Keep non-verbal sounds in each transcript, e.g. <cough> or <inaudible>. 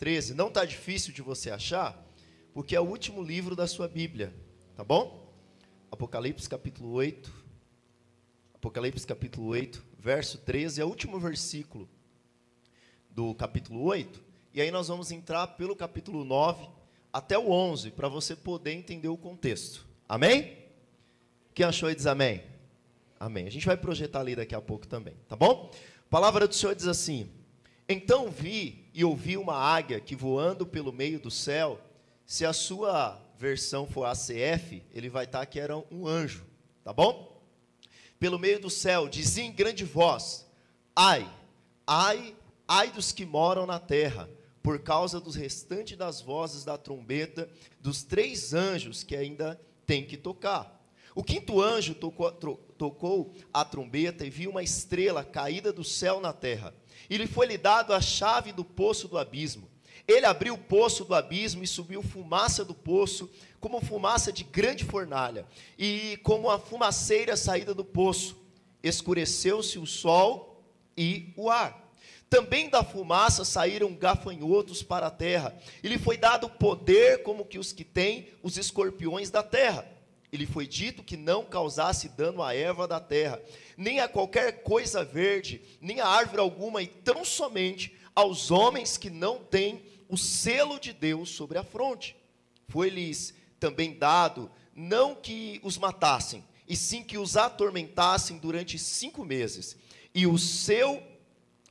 13. Não está difícil de você achar, porque é o último livro da sua Bíblia, tá bom? Apocalipse capítulo 8. Apocalipse capítulo 8, verso 13, é o último versículo do capítulo 8. E aí nós vamos entrar pelo capítulo 9 até o 11, para você poder entender o contexto. Amém? Quem achou e diz amém? Amém. A gente vai projetar ali daqui a pouco também, tá bom? A palavra do Senhor diz assim: Então vi e ouvi uma águia que voando pelo meio do céu, se a sua versão for ACF, ele vai estar que era um anjo, tá bom? Pelo meio do céu, dizia em grande voz: Ai, ai, ai dos que moram na terra, por causa dos restantes das vozes da trombeta dos três anjos que ainda têm que tocar. O quinto anjo tocou, tocou a trombeta e viu uma estrela caída do céu na terra. E lhe foi lhe dado a chave do poço do abismo. Ele abriu o poço do abismo e subiu fumaça do poço, como fumaça de grande fornalha, e como a fumaceira saída do poço. Escureceu-se o sol e o ar. Também da fumaça saíram gafanhotos para a terra, e lhe foi dado poder como que os que têm os escorpiões da terra ele foi dito que não causasse dano à erva da terra, nem a qualquer coisa verde, nem a árvore alguma, e tão somente aos homens que não têm o selo de Deus sobre a fronte. Foi-lhes também dado não que os matassem, e sim que os atormentassem durante cinco meses. E o seu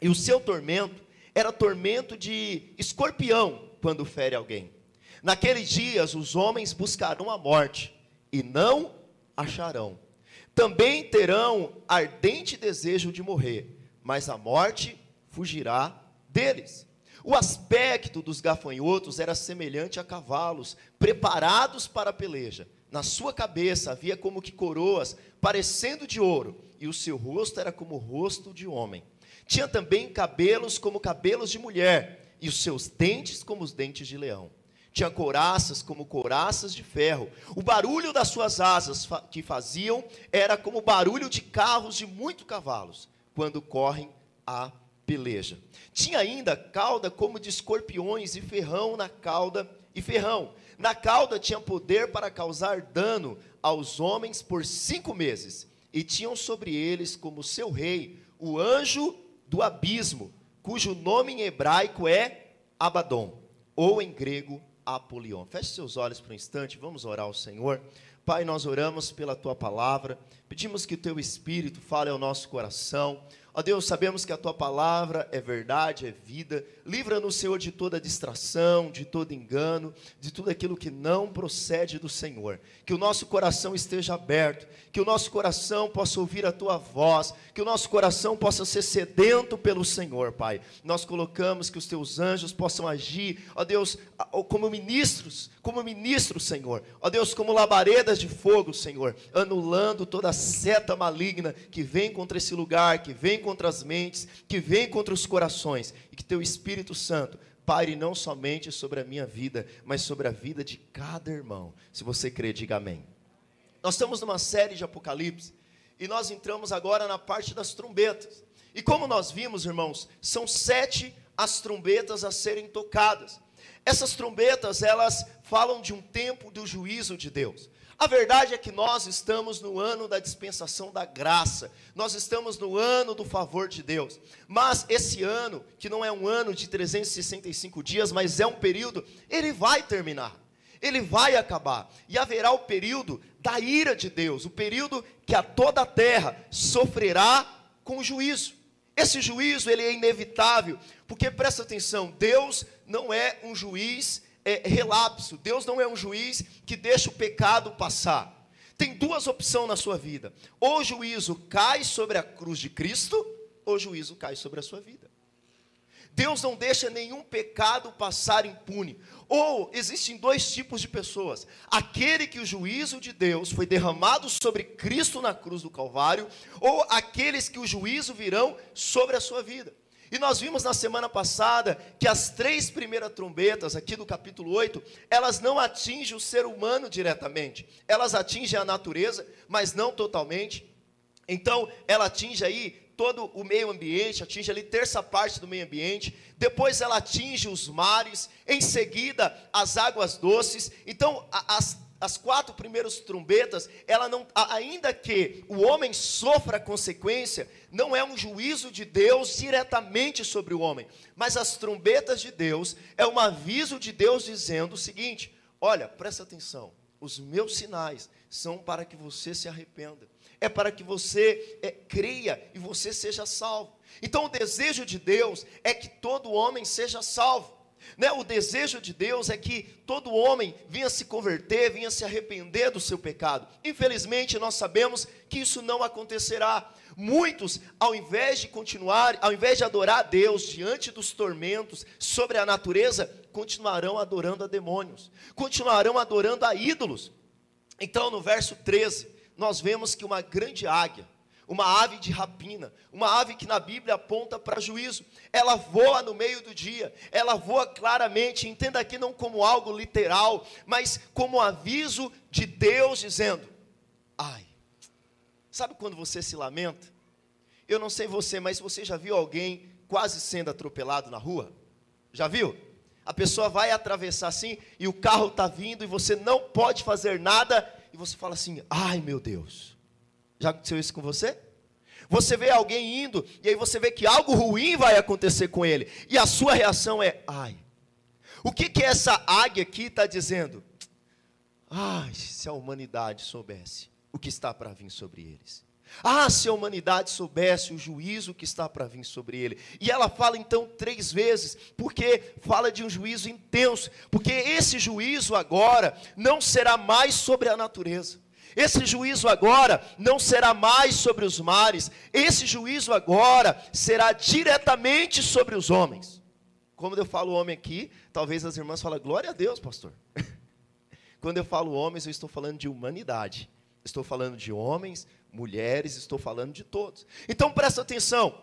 e o seu tormento era tormento de escorpião quando fere alguém. Naqueles dias os homens buscarão a morte e não acharão. Também terão ardente desejo de morrer, mas a morte fugirá deles. O aspecto dos gafanhotos era semelhante a cavalos preparados para a peleja. Na sua cabeça havia como que coroas, parecendo de ouro, e o seu rosto era como o rosto de homem. Tinha também cabelos como cabelos de mulher, e os seus dentes como os dentes de leão tinha couraças como couraças de ferro. O barulho das suas asas que faziam era como o barulho de carros de muitos cavalos, quando correm a peleja. Tinha ainda cauda como de escorpiões e ferrão na cauda e ferrão. Na cauda tinha poder para causar dano aos homens por cinco meses. E tinham sobre eles como seu rei o anjo do abismo, cujo nome em hebraico é Abaddon, ou em grego Apolion. Feche seus olhos por um instante, vamos orar ao Senhor. Pai, nós oramos pela tua palavra, pedimos que o teu Espírito fale ao nosso coração. Ó Deus, sabemos que a tua palavra é verdade, é vida. Livra-nos, Senhor, de toda distração, de todo engano, de tudo aquilo que não procede do Senhor. Que o nosso coração esteja aberto, que o nosso coração possa ouvir a tua voz, que o nosso coração possa ser sedento pelo Senhor, Pai. Nós colocamos que os teus anjos possam agir, ó Deus, como ministros, como ministros, Senhor. Ó Deus, como labaredas de fogo, Senhor, anulando toda seta maligna que vem contra esse lugar, que vem contra as mentes, que vem contra os corações, e que teu Espírito Santo pare não somente sobre a minha vida, mas sobre a vida de cada irmão. Se você crê, diga amém. Nós estamos numa série de Apocalipse e nós entramos agora na parte das trombetas. E como nós vimos, irmãos, são sete as trombetas a serem tocadas. Essas trombetas, elas falam de um tempo do juízo de Deus. A verdade é que nós estamos no ano da dispensação da graça, nós estamos no ano do favor de Deus. Mas esse ano, que não é um ano de 365 dias, mas é um período, ele vai terminar, ele vai acabar, e haverá o período da ira de Deus, o período que a toda a terra sofrerá com o juízo. Esse juízo ele é inevitável, porque presta atenção, Deus não é um juiz é, relapso. Deus não é um juiz que deixa o pecado passar. Tem duas opções na sua vida: ou o juízo cai sobre a cruz de Cristo, ou o juízo cai sobre a sua vida. Deus não deixa nenhum pecado passar impune. Ou existem dois tipos de pessoas: aquele que o juízo de Deus foi derramado sobre Cristo na cruz do Calvário, ou aqueles que o juízo virão sobre a sua vida. E nós vimos na semana passada que as três primeiras trombetas, aqui do capítulo 8, elas não atingem o ser humano diretamente. Elas atingem a natureza, mas não totalmente. Então, ela atinge aí todo o meio ambiente, atinge ali terça parte do meio ambiente, depois ela atinge os mares, em seguida as águas doces. Então, as, as quatro primeiras trombetas, ela não, ainda que o homem sofra a consequência, não é um juízo de Deus diretamente sobre o homem, mas as trombetas de Deus é um aviso de Deus dizendo o seguinte: olha, presta atenção, os meus sinais são para que você se arrependa é para que você é, creia e você seja salvo. Então, o desejo de Deus é que todo homem seja salvo. Né? O desejo de Deus é que todo homem vinha se converter, vinha se arrepender do seu pecado. Infelizmente, nós sabemos que isso não acontecerá. Muitos, ao invés de continuar, ao invés de adorar a Deus diante dos tormentos sobre a natureza, continuarão adorando a demônios, continuarão adorando a ídolos. Então, no verso 13, nós vemos que uma grande águia, uma ave de rapina, uma ave que na Bíblia aponta para juízo, ela voa no meio do dia, ela voa claramente, entenda aqui não como algo literal, mas como aviso de Deus dizendo: ai, sabe quando você se lamenta? Eu não sei você, mas você já viu alguém quase sendo atropelado na rua? Já viu? A pessoa vai atravessar assim e o carro está vindo e você não pode fazer nada e você fala assim: ai meu Deus. Já aconteceu isso com você? Você vê alguém indo e aí você vê que algo ruim vai acontecer com ele e a sua reação é: ai. O que que essa águia aqui está dizendo? Ai, se a humanidade soubesse o que está para vir sobre eles. Ah, se a humanidade soubesse o juízo que está para vir sobre ele. E ela fala então três vezes, porque fala de um juízo intenso, porque esse juízo agora não será mais sobre a natureza. Esse juízo agora não será mais sobre os mares, esse juízo agora será diretamente sobre os homens. Como eu falo homem aqui, talvez as irmãs falem, glória a Deus, pastor. <laughs> Quando eu falo homens, eu estou falando de humanidade. Estou falando de homens, mulheres, estou falando de todos. Então presta atenção.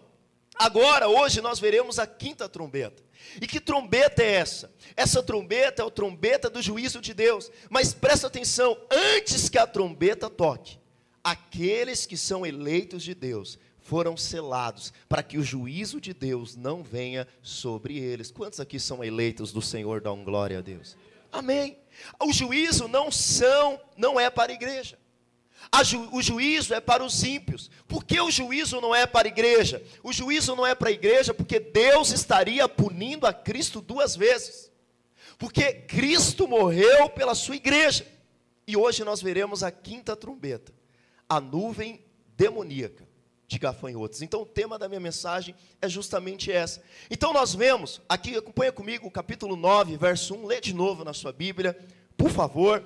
Agora, hoje, nós veremos a quinta trombeta. E que trombeta é essa? Essa trombeta é a trombeta do juízo de Deus. Mas presta atenção, antes que a trombeta toque, aqueles que são eleitos de Deus foram selados para que o juízo de Deus não venha sobre eles. Quantos aqui são eleitos do Senhor? Dão glória a Deus. Amém. O juízo não são, não é para a igreja. Ju, o juízo é para os ímpios. Por que o juízo não é para a igreja? O juízo não é para a igreja porque Deus estaria punindo a Cristo duas vezes. Porque Cristo morreu pela sua igreja. E hoje nós veremos a quinta trombeta, a nuvem demoníaca de gafanhotos. Então o tema da minha mensagem é justamente essa. Então nós vemos, aqui acompanha comigo o capítulo 9, verso 1, lê de novo na sua Bíblia, por favor.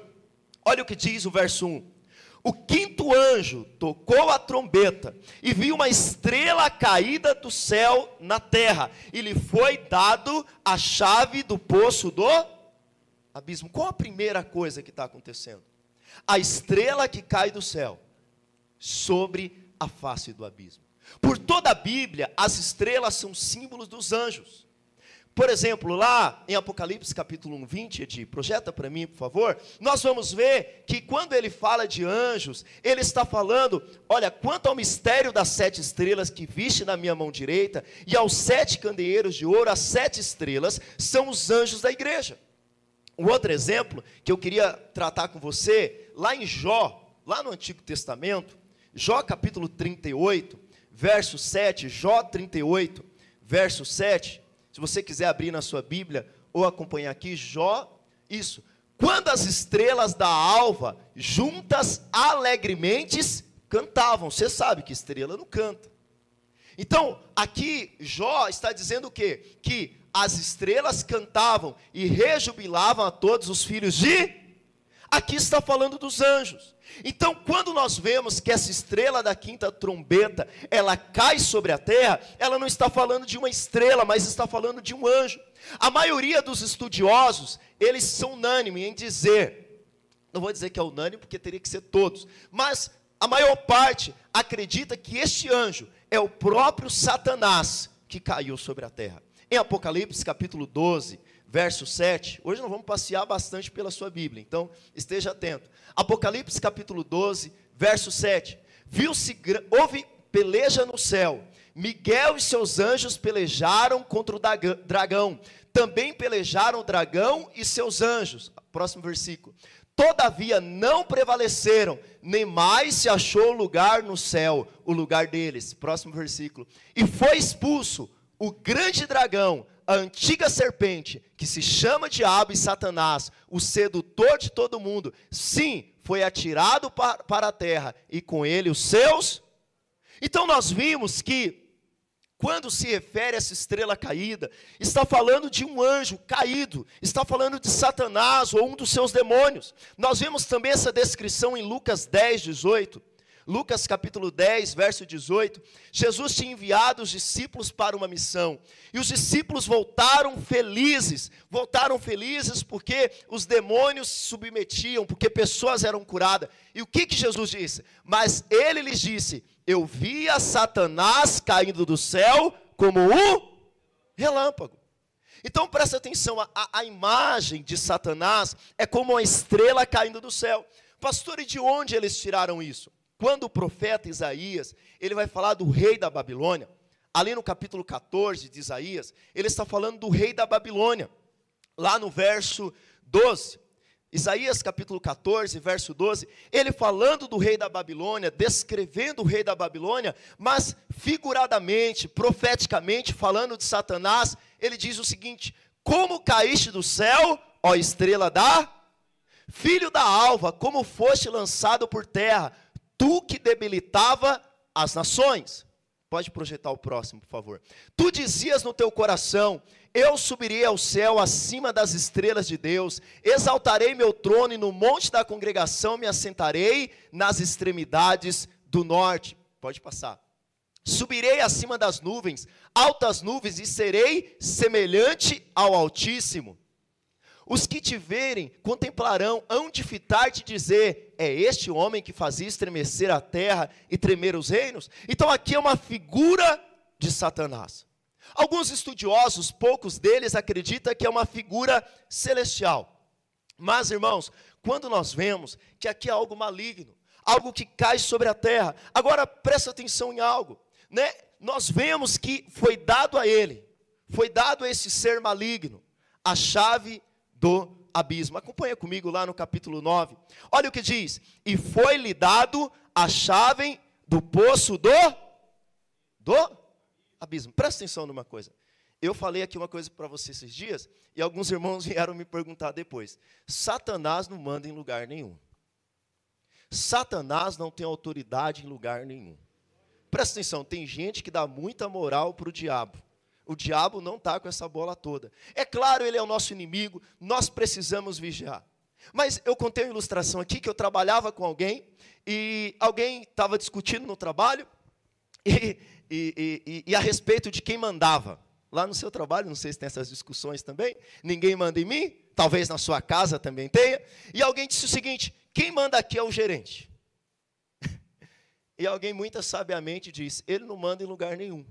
Olha o que diz o verso 1. O quinto anjo tocou a trombeta e viu uma estrela caída do céu na terra, e lhe foi dado a chave do poço do abismo. Qual a primeira coisa que está acontecendo? A estrela que cai do céu sobre a face do abismo. Por toda a Bíblia, as estrelas são símbolos dos anjos. Por exemplo, lá em Apocalipse capítulo 1, 20, Edi, projeta para mim, por favor. Nós vamos ver que quando ele fala de anjos, ele está falando, olha, quanto ao mistério das sete estrelas que viste na minha mão direita, e aos sete candeeiros de ouro, as sete estrelas são os anjos da igreja. Um outro exemplo que eu queria tratar com você, lá em Jó, lá no Antigo Testamento, Jó capítulo 38, verso 7, Jó 38, verso 7, se você quiser abrir na sua Bíblia ou acompanhar aqui, Jó, isso. Quando as estrelas da alva, juntas alegremente, cantavam. Você sabe que estrela não canta. Então, aqui Jó está dizendo o quê? Que as estrelas cantavam e rejubilavam a todos os filhos de. Aqui está falando dos anjos. Então, quando nós vemos que essa estrela da quinta trombeta, ela cai sobre a terra, ela não está falando de uma estrela, mas está falando de um anjo. A maioria dos estudiosos, eles são unânimes em dizer, não vou dizer que é unânime, porque teria que ser todos, mas a maior parte acredita que este anjo é o próprio Satanás que caiu sobre a terra. Em Apocalipse capítulo 12, verso 7. Hoje nós vamos passear bastante pela sua Bíblia, então esteja atento. Apocalipse capítulo 12, verso 7. Viu-se houve peleja no céu. Miguel e seus anjos pelejaram contra o dragão. Também pelejaram o dragão e seus anjos. Próximo versículo. Todavia não prevaleceram, nem mais se achou lugar no céu, o lugar deles. Próximo versículo. E foi expulso o grande dragão, a antiga serpente, que se chama Diabo e Satanás, o sedutor de todo mundo. Sim, foi atirado para a terra, e com ele os seus. Então nós vimos que quando se refere a essa estrela caída, está falando de um anjo caído, está falando de Satanás ou um dos seus demônios. Nós vemos também essa descrição em Lucas 10, 18. Lucas capítulo 10, verso 18. Jesus tinha enviado os discípulos para uma missão, e os discípulos voltaram felizes. Voltaram felizes porque os demônios se submetiam, porque pessoas eram curadas. E o que, que Jesus disse? Mas ele lhes disse: eu via Satanás caindo do céu como um relâmpago. Então presta atenção, a, a, imagem de Satanás é como uma estrela caindo do céu. Pastor, e de onde eles tiraram isso? Quando o profeta Isaías, ele vai falar do rei da Babilônia, ali no capítulo 14 de Isaías, ele está falando do rei da Babilônia. Lá no verso 12, Isaías capítulo 14, verso 12, ele falando do rei da Babilônia, descrevendo o rei da Babilônia, mas figuradamente, profeticamente, falando de Satanás, ele diz o seguinte: Como caíste do céu, ó estrela da filho da alva, como foste lançado por terra, tu que debilitava as nações. Pode projetar o próximo, por favor. Tu dizias no teu coração: eu subirei ao céu acima das estrelas de Deus, exaltarei meu trono e no monte da congregação me assentarei nas extremidades do norte. Pode passar. Subirei acima das nuvens, altas nuvens, e serei semelhante ao Altíssimo. Os que te verem contemplarão, hão de fitar te dizer: é este homem que fazia estremecer a terra e tremer os reinos? Então aqui é uma figura de Satanás. Alguns estudiosos, poucos deles, acreditam que é uma figura celestial. Mas, irmãos, quando nós vemos que aqui é algo maligno, algo que cai sobre a terra, agora presta atenção em algo, né? Nós vemos que foi dado a ele, foi dado a esse ser maligno, a chave do abismo. Acompanha comigo lá no capítulo 9. Olha o que diz: E foi-lhe dado a chave do poço do do abismo. Presta atenção numa coisa. Eu falei aqui uma coisa para você esses dias, e alguns irmãos <laughs> vieram me perguntar depois. Satanás não manda em lugar nenhum. Satanás não tem autoridade em lugar nenhum. Presta atenção, tem gente que dá muita moral para o diabo. O diabo não está com essa bola toda. É claro, ele é o nosso inimigo, nós precisamos vigiar. Mas eu contei uma ilustração aqui que eu trabalhava com alguém e alguém estava discutindo no trabalho e, e, e, e, a respeito de quem mandava. Lá no seu trabalho, não sei se tem essas discussões também. Ninguém manda em mim, talvez na sua casa também tenha. E alguém disse o seguinte: quem manda aqui é o gerente. <laughs> e alguém muito sabiamente disse: ele não manda em lugar nenhum.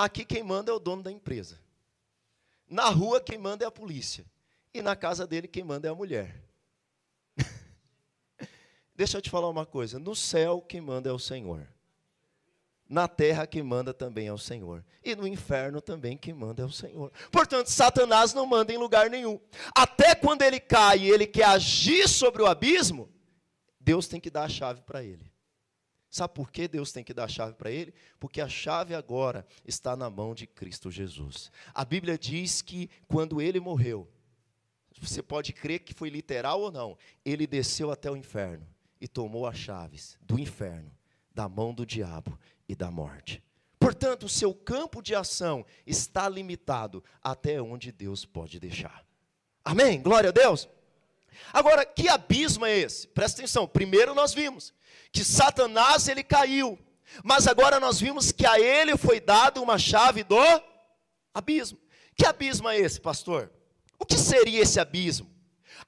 Aqui quem manda é o dono da empresa. Na rua quem manda é a polícia. E na casa dele quem manda é a mulher. <laughs> Deixa eu te falar uma coisa: no céu quem manda é o Senhor. Na terra quem manda também é o Senhor. E no inferno também quem manda é o Senhor. Portanto, Satanás não manda em lugar nenhum. Até quando ele cai e ele quer agir sobre o abismo, Deus tem que dar a chave para ele. Sabe por que Deus tem que dar a chave para ele? Porque a chave agora está na mão de Cristo Jesus. A Bíblia diz que quando ele morreu, você pode crer que foi literal ou não, ele desceu até o inferno e tomou as chaves do inferno da mão do diabo e da morte. Portanto, o seu campo de ação está limitado até onde Deus pode deixar. Amém? Glória a Deus. Agora, que abismo é esse? Presta atenção. Primeiro nós vimos que Satanás ele caiu, mas agora nós vimos que a ele foi dado uma chave do abismo. Que abismo é esse, pastor? O que seria esse abismo?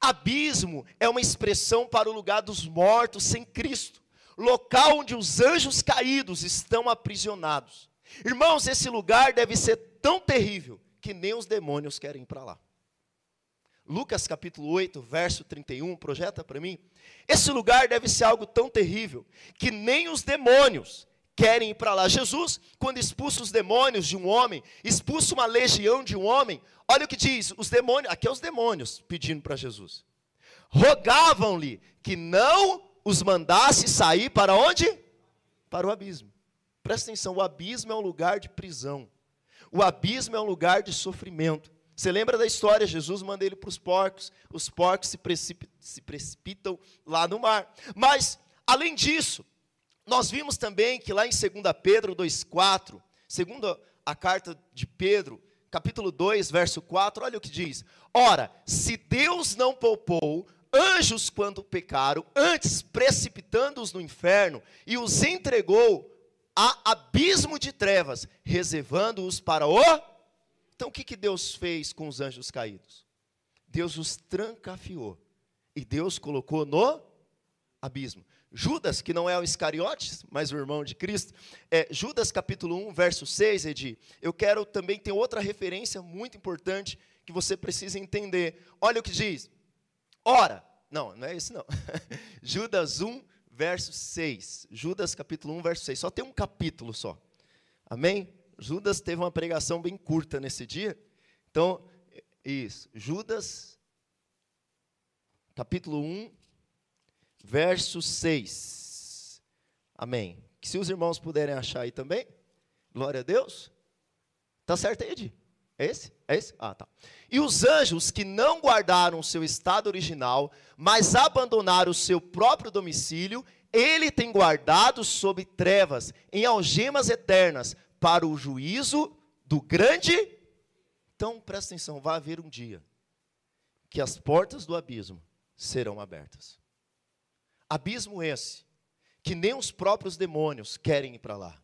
Abismo é uma expressão para o lugar dos mortos sem Cristo local onde os anjos caídos estão aprisionados. Irmãos, esse lugar deve ser tão terrível que nem os demônios querem ir para lá. Lucas capítulo 8, verso 31, projeta para mim. Esse lugar deve ser algo tão terrível que nem os demônios querem ir para lá. Jesus, quando expulsa os demônios de um homem, expulsa uma legião de um homem, olha o que diz: os demônios, aqui é os demônios pedindo para Jesus. Rogavam-lhe que não os mandasse sair para onde? Para o abismo. Presta atenção, o abismo é um lugar de prisão. O abismo é um lugar de sofrimento. Você lembra da história? Jesus manda ele para os porcos, os porcos se, precip se precipitam lá no mar. Mas, além disso, nós vimos também que lá em 2 Pedro 2,4, segundo a carta de Pedro, capítulo 2, verso 4, olha o que diz: Ora, se Deus não poupou anjos quando pecaram, antes precipitando-os no inferno, e os entregou a abismo de trevas, reservando-os para o. Então o que, que Deus fez com os anjos caídos? Deus os trancafiou. E Deus colocou no abismo. Judas, que não é o Iscariotes, mas o irmão de Cristo, é, Judas capítulo 1, verso 6, Edi, eu quero também ter outra referência muito importante que você precisa entender. Olha o que diz. Ora, não, não é esse não. <laughs> Judas 1, verso 6. Judas capítulo 1, verso 6. Só tem um capítulo só. Amém? Judas teve uma pregação bem curta nesse dia. Então, isso. Judas capítulo 1, verso 6. Amém. Que se os irmãos puderem achar aí também, glória a Deus. Tá certo aí, Edi? É esse? É esse? Ah, tá. E os anjos que não guardaram o seu estado original, mas abandonaram o seu próprio domicílio, ele tem guardado sob trevas, em algemas eternas, para o juízo do grande. Então, presta atenção, vai haver um dia que as portas do abismo serão abertas. Abismo esse que nem os próprios demônios querem ir para lá.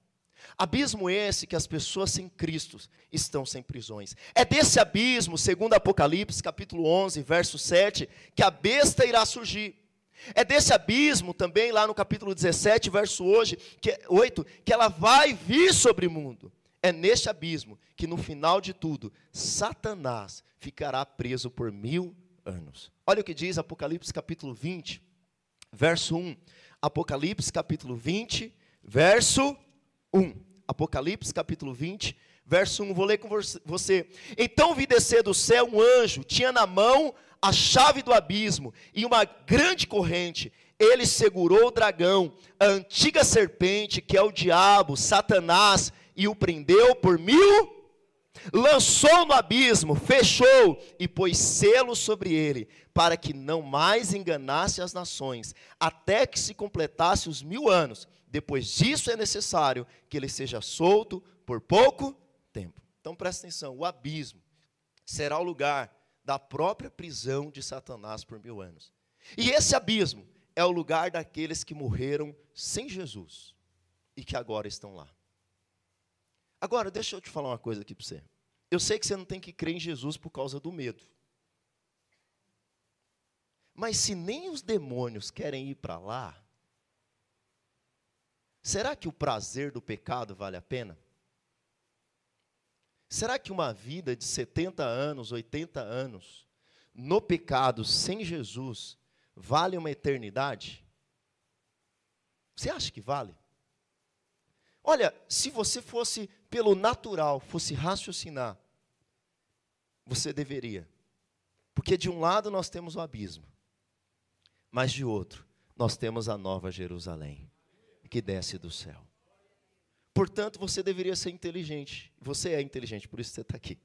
Abismo esse que as pessoas sem Cristo estão sem prisões. É desse abismo, segundo Apocalipse, capítulo 11, verso 7, que a besta irá surgir. É desse abismo também, lá no capítulo 17, verso hoje, que, 8, que ela vai vir sobre o mundo. É neste abismo que no final de tudo, Satanás ficará preso por mil anos. Olha o que diz Apocalipse capítulo 20, verso 1. Apocalipse capítulo 20, verso 1. Apocalipse capítulo 20, verso 1. Vou ler com você. Então vi descer do céu um anjo, tinha na mão a chave do abismo e uma grande corrente. Ele segurou o dragão, a antiga serpente, que é o diabo, Satanás, e o prendeu por mil lançou no abismo, fechou e pôs selo sobre ele, para que não mais enganasse as nações, até que se completasse os mil anos. Depois disso é necessário que ele seja solto por pouco tempo. Então presta atenção: o abismo será o lugar da própria prisão de Satanás por mil anos. E esse abismo é o lugar daqueles que morreram sem Jesus e que agora estão lá. Agora, deixa eu te falar uma coisa aqui para você. Eu sei que você não tem que crer em Jesus por causa do medo. Mas se nem os demônios querem ir para lá, será que o prazer do pecado vale a pena? Será que uma vida de 70 anos, 80 anos, no pecado, sem Jesus, vale uma eternidade? Você acha que vale? Olha, se você fosse pelo natural, fosse raciocinar, você deveria. Porque de um lado nós temos o abismo, mas de outro nós temos a nova Jerusalém, que desce do céu. Portanto, você deveria ser inteligente. Você é inteligente, por isso você está aqui.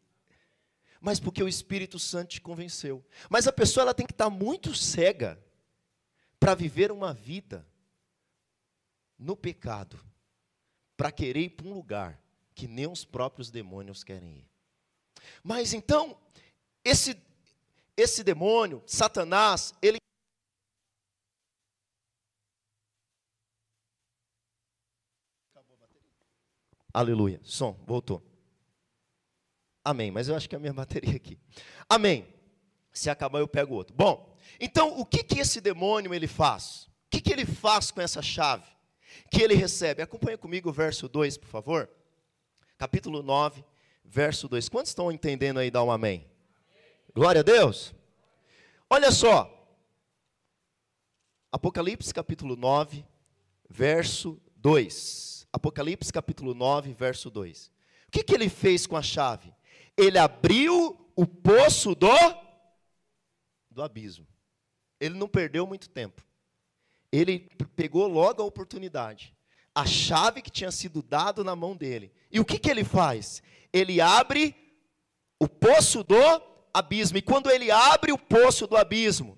Mas porque o Espírito Santo te convenceu. Mas a pessoa ela tem que estar muito cega para viver uma vida no pecado para querer ir para um lugar que nem os próprios demônios querem ir. Mas então, esse, esse demônio, Satanás, ele. Aleluia. Som, voltou. Amém. Mas eu acho que é a minha <laughs> bateria aqui. Amém. Se acabar, eu pego outro. Bom, então o que, que esse demônio ele faz? O que, que ele faz com essa chave? que ele recebe. Acompanhe comigo o verso 2, por favor. Capítulo 9, verso 2. Quantos estão entendendo aí? Dá um amém. Glória a Deus. Olha só. Apocalipse capítulo 9, verso 2. Apocalipse capítulo 9, verso 2. O que, que ele fez com a chave? Ele abriu o poço do, do abismo. Ele não perdeu muito tempo. Ele pegou logo a oportunidade. A chave que tinha sido dado na mão dele. E o que, que ele faz? Ele abre o poço do abismo. E quando ele abre o poço do abismo,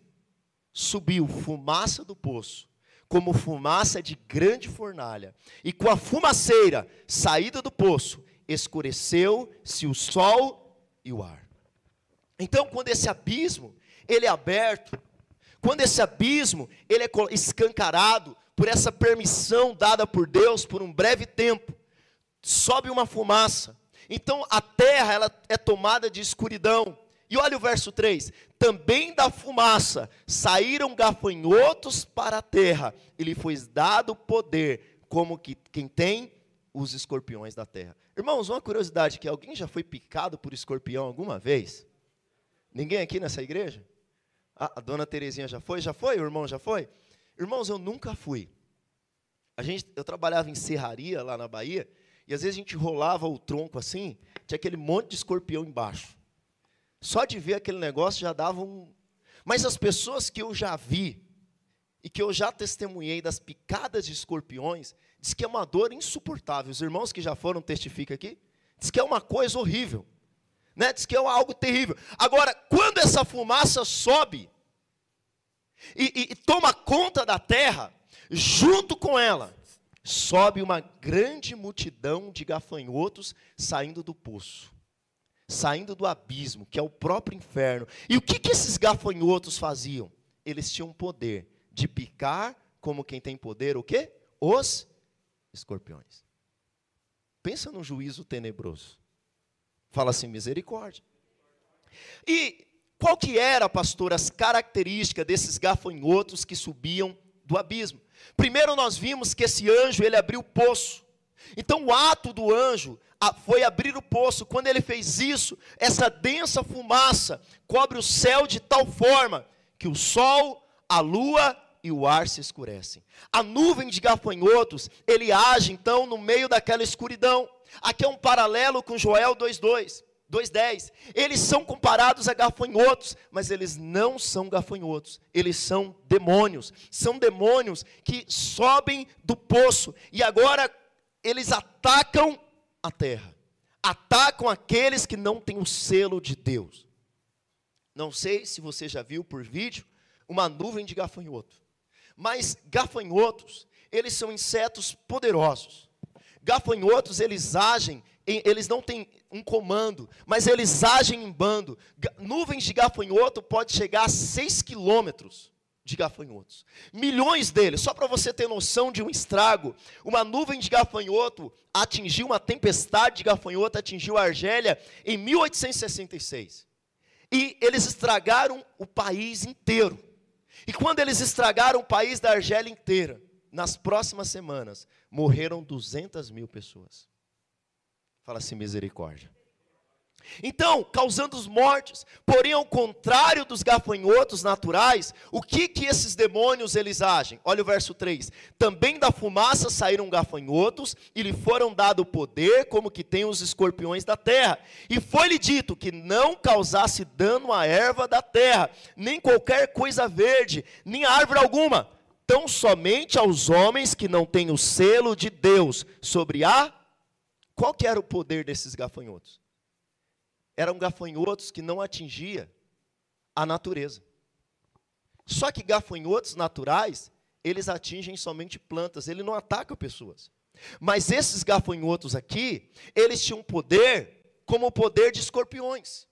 subiu fumaça do poço, como fumaça de grande fornalha. E com a fumaceira saída do poço, escureceu-se o sol e o ar. Então, quando esse abismo ele é aberto, quando esse abismo ele é escancarado por essa permissão dada por Deus por um breve tempo, sobe uma fumaça. Então a terra ela é tomada de escuridão. E olha o verso 3: Também da fumaça saíram gafanhotos para a terra, e lhe foi dado poder, como que quem tem os escorpiões da terra. Irmãos, uma curiosidade que alguém já foi picado por escorpião alguma vez? Ninguém aqui nessa igreja? Ah, a dona Terezinha já foi? Já foi? O irmão já foi? Irmãos, eu nunca fui. A gente, eu trabalhava em serraria lá na Bahia, e às vezes a gente rolava o tronco assim, tinha aquele monte de escorpião embaixo. Só de ver aquele negócio já dava um. Mas as pessoas que eu já vi e que eu já testemunhei das picadas de escorpiões, diz que é uma dor insuportável. Os irmãos que já foram testificam aqui, diz que é uma coisa horrível. Né? Diz que é algo terrível. Agora, quando essa fumaça sobe e, e, e toma conta da terra, junto com ela, sobe uma grande multidão de gafanhotos saindo do poço saindo do abismo, que é o próprio inferno. E o que, que esses gafanhotos faziam? Eles tinham poder de picar, como quem tem poder, o quê? Os escorpiões. Pensa no juízo tenebroso. Fala assim, misericórdia. E qual que era, pastor, as características desses gafanhotos que subiam do abismo? Primeiro nós vimos que esse anjo, ele abriu o poço. Então o ato do anjo foi abrir o poço. Quando ele fez isso, essa densa fumaça cobre o céu de tal forma que o sol, a lua e o ar se escurecem. A nuvem de gafanhotos, ele age então no meio daquela escuridão. Aqui é um paralelo com Joel 2:2. 2:10. Eles são comparados a gafanhotos, mas eles não são gafanhotos. Eles são demônios. São demônios que sobem do poço e agora eles atacam a terra. Atacam aqueles que não têm o selo de Deus. Não sei se você já viu por vídeo uma nuvem de gafanhoto. Mas gafanhotos, eles são insetos poderosos. Gafanhotos, eles agem, em, eles não têm um comando, mas eles agem em bando. Nuvens de gafanhoto pode chegar a 6 quilômetros de gafanhotos. Milhões deles, só para você ter noção de um estrago. Uma nuvem de gafanhoto atingiu, uma tempestade de gafanhoto atingiu a Argélia em 1866. E eles estragaram o país inteiro. E quando eles estragaram o país da Argélia inteira, nas próximas semanas, morreram 200 mil pessoas. Fala assim, misericórdia. Então, causando os mortes, porém ao contrário dos gafanhotos naturais, o que que esses demônios eles agem? Olha o verso 3. Também da fumaça saíram gafanhotos e lhe foram dado poder como que tem os escorpiões da terra. E foi-lhe dito que não causasse dano à erva da terra, nem qualquer coisa verde, nem árvore alguma, tão somente aos homens que não têm o selo de Deus sobre a Qual que era o poder desses gafanhotos? Eram gafanhotos que não atingia a natureza. Só que gafanhotos naturais, eles atingem somente plantas, ele não ataca pessoas. Mas esses gafanhotos aqui, eles tinham poder como o poder de escorpiões.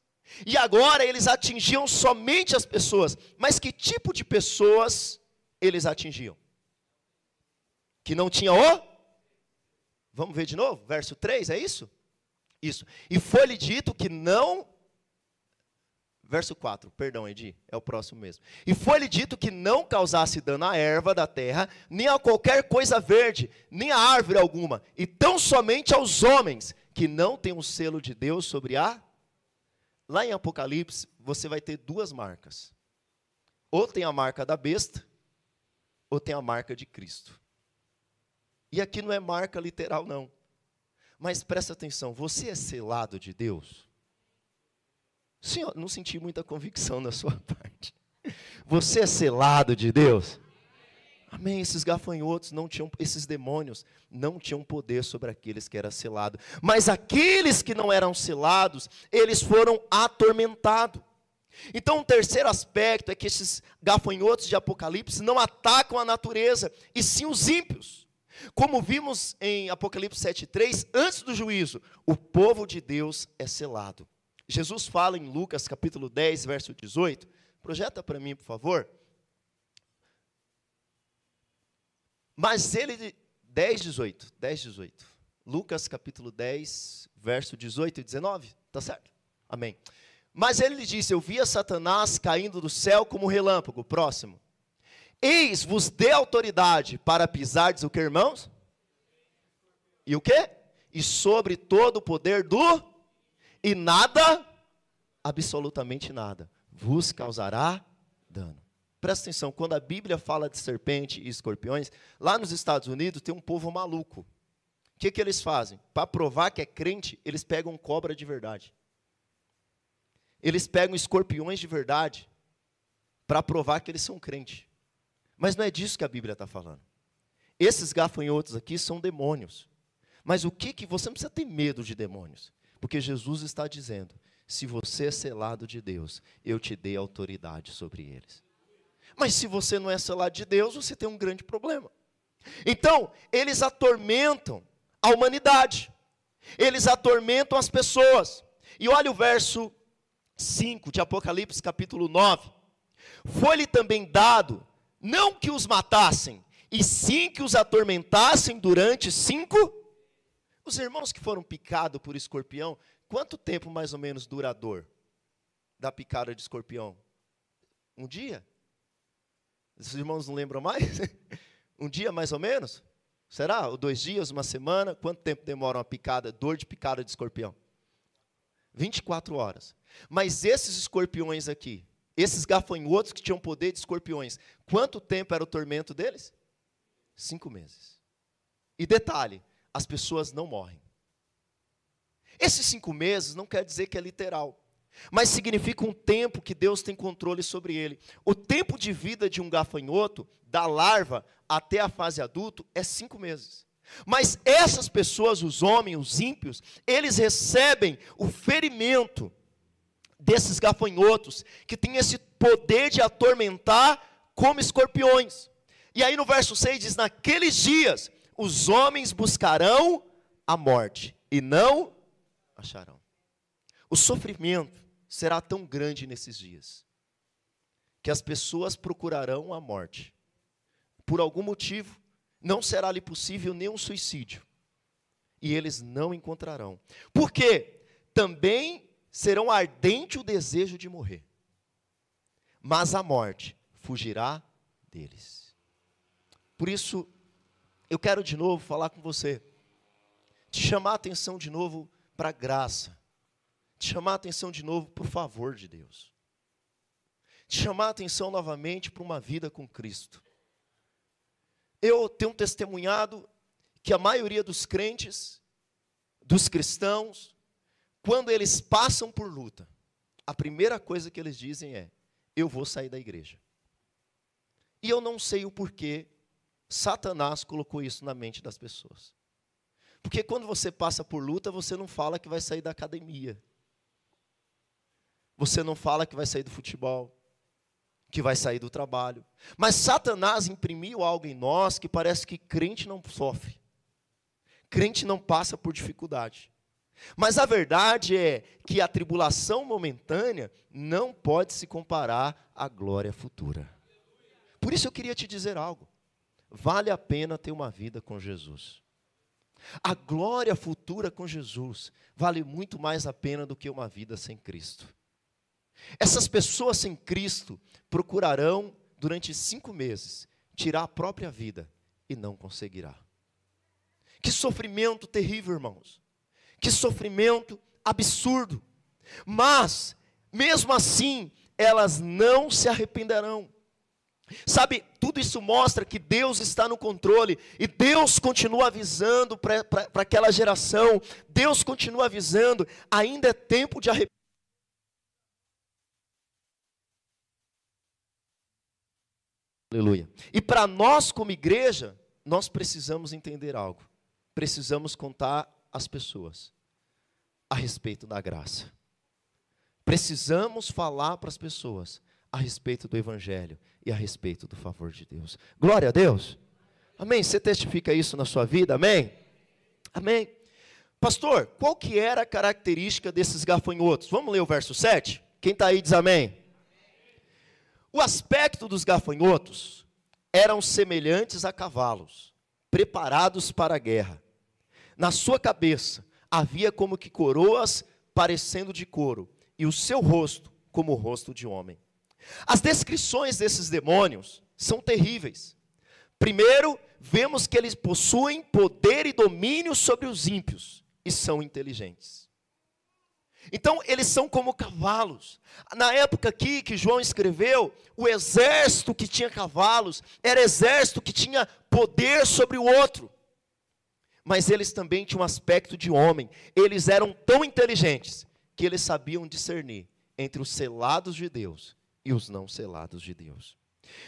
E agora eles atingiam somente as pessoas. Mas que tipo de pessoas eles atingiam? Que não tinha o? Vamos ver de novo? Verso 3, é isso? Isso. E foi-lhe dito que não. Verso 4, perdão, Edi, é o próximo mesmo. E foi-lhe dito que não causasse dano à erva da terra, nem a qualquer coisa verde, nem a árvore alguma, e tão somente aos homens que não têm o selo de Deus sobre a. Lá em Apocalipse, você vai ter duas marcas. Ou tem a marca da besta, ou tem a marca de Cristo. E aqui não é marca literal, não. Mas presta atenção, você é selado de Deus? Sim, não senti muita convicção da sua <laughs> parte. Você é selado de Deus? Amém. Esses gafanhotos não tinham, esses demônios não tinham poder sobre aqueles que eram selados. Mas aqueles que não eram selados, eles foram atormentados. Então, o um terceiro aspecto é que esses gafanhotos de Apocalipse não atacam a natureza, e sim os ímpios. Como vimos em Apocalipse 7,3, antes do juízo, o povo de Deus é selado. Jesus fala em Lucas capítulo 10, verso 18. Projeta para mim, por favor. Mas ele, 10, 18, 10, 18. Lucas capítulo 10, verso 18 e 19. Tá certo? Amém. Mas ele disse: Eu via Satanás caindo do céu como relâmpago. Próximo. Eis vos dê autoridade para pisardes o que, irmãos? E o que? E sobre todo o poder do e nada, absolutamente nada, vos causará dano. Presta atenção, quando a Bíblia fala de serpente e escorpiões, lá nos Estados Unidos tem um povo maluco. O que, que eles fazem? Para provar que é crente, eles pegam cobra de verdade. Eles pegam escorpiões de verdade para provar que eles são crentes. Mas não é disso que a Bíblia está falando. Esses gafanhotos aqui são demônios. Mas o que que você não precisa ter medo de demônios? Porque Jesus está dizendo: se você é selado de Deus, eu te dei autoridade sobre eles. Mas se você não é selado de Deus, você tem um grande problema. Então, eles atormentam a humanidade. Eles atormentam as pessoas. E olha o verso 5 de Apocalipse, capítulo 9. Foi-lhe também dado, não que os matassem, e sim que os atormentassem durante cinco. Os irmãos que foram picados por escorpião, quanto tempo mais ou menos dura a dor da picada de escorpião? Um dia? Os irmãos não lembram mais? <laughs> um dia mais ou menos? Será? Ou dois dias, uma semana? Quanto tempo demora uma picada, dor de picada de escorpião? 24 horas. Mas esses escorpiões aqui, esses gafanhotos que tinham poder de escorpiões, quanto tempo era o tormento deles? Cinco meses. E detalhe: as pessoas não morrem. Esses cinco meses não quer dizer que é literal, mas significa um tempo que Deus tem controle sobre ele. O tempo de vida de um gafanhoto, da larva até a fase adulto, é cinco meses. Mas essas pessoas, os homens, os ímpios, eles recebem o ferimento desses gafanhotos, que tem esse poder de atormentar como escorpiões. E aí no verso 6 diz: Naqueles dias os homens buscarão a morte e não acharão. O sofrimento será tão grande nesses dias que as pessoas procurarão a morte. Por algum motivo, não será lhe possível nenhum suicídio. E eles não encontrarão. Porque também serão ardente o desejo de morrer. Mas a morte fugirá deles. Por isso, eu quero de novo falar com você, te chamar a atenção de novo para a graça, te chamar a atenção de novo para o favor de Deus, te chamar a atenção novamente para uma vida com Cristo. Eu tenho testemunhado que a maioria dos crentes, dos cristãos, quando eles passam por luta, a primeira coisa que eles dizem é: Eu vou sair da igreja. E eu não sei o porquê Satanás colocou isso na mente das pessoas. Porque quando você passa por luta, você não fala que vai sair da academia. Você não fala que vai sair do futebol, que vai sair do trabalho. Mas Satanás imprimiu algo em nós que parece que crente não sofre. Crente não passa por dificuldade. Mas a verdade é que a tribulação momentânea não pode se comparar à glória futura. Por isso eu queria te dizer algo. Vale a pena ter uma vida com Jesus. A glória futura com Jesus vale muito mais a pena do que uma vida sem Cristo. Essas pessoas sem Cristo procurarão, durante cinco meses, tirar a própria vida e não conseguirá. Que sofrimento terrível, irmãos. Que sofrimento absurdo. Mas, mesmo assim, elas não se arrependerão. Sabe, tudo isso mostra que Deus está no controle e Deus continua avisando para aquela geração, Deus continua avisando, ainda é tempo de arrependimento. Aleluia. E para nós, como igreja, nós precisamos entender algo. Precisamos contar às pessoas a respeito da graça. Precisamos falar para as pessoas a respeito do Evangelho e a respeito do favor de Deus. Glória a Deus. Amém. Você testifica isso na sua vida? Amém. Amém. Pastor, qual que era a característica desses gafanhotos? Vamos ler o verso 7? Quem está aí diz amém. O aspecto dos gafanhotos eram semelhantes a cavalos, preparados para a guerra. Na sua cabeça havia como que coroas parecendo de couro, e o seu rosto como o rosto de homem. As descrições desses demônios são terríveis. Primeiro, vemos que eles possuem poder e domínio sobre os ímpios e são inteligentes. Então, eles são como cavalos. Na época aqui que João escreveu, o exército que tinha cavalos era exército que tinha poder sobre o outro. Mas eles também tinham um aspecto de homem. Eles eram tão inteligentes que eles sabiam discernir entre os selados de Deus e os não selados de Deus.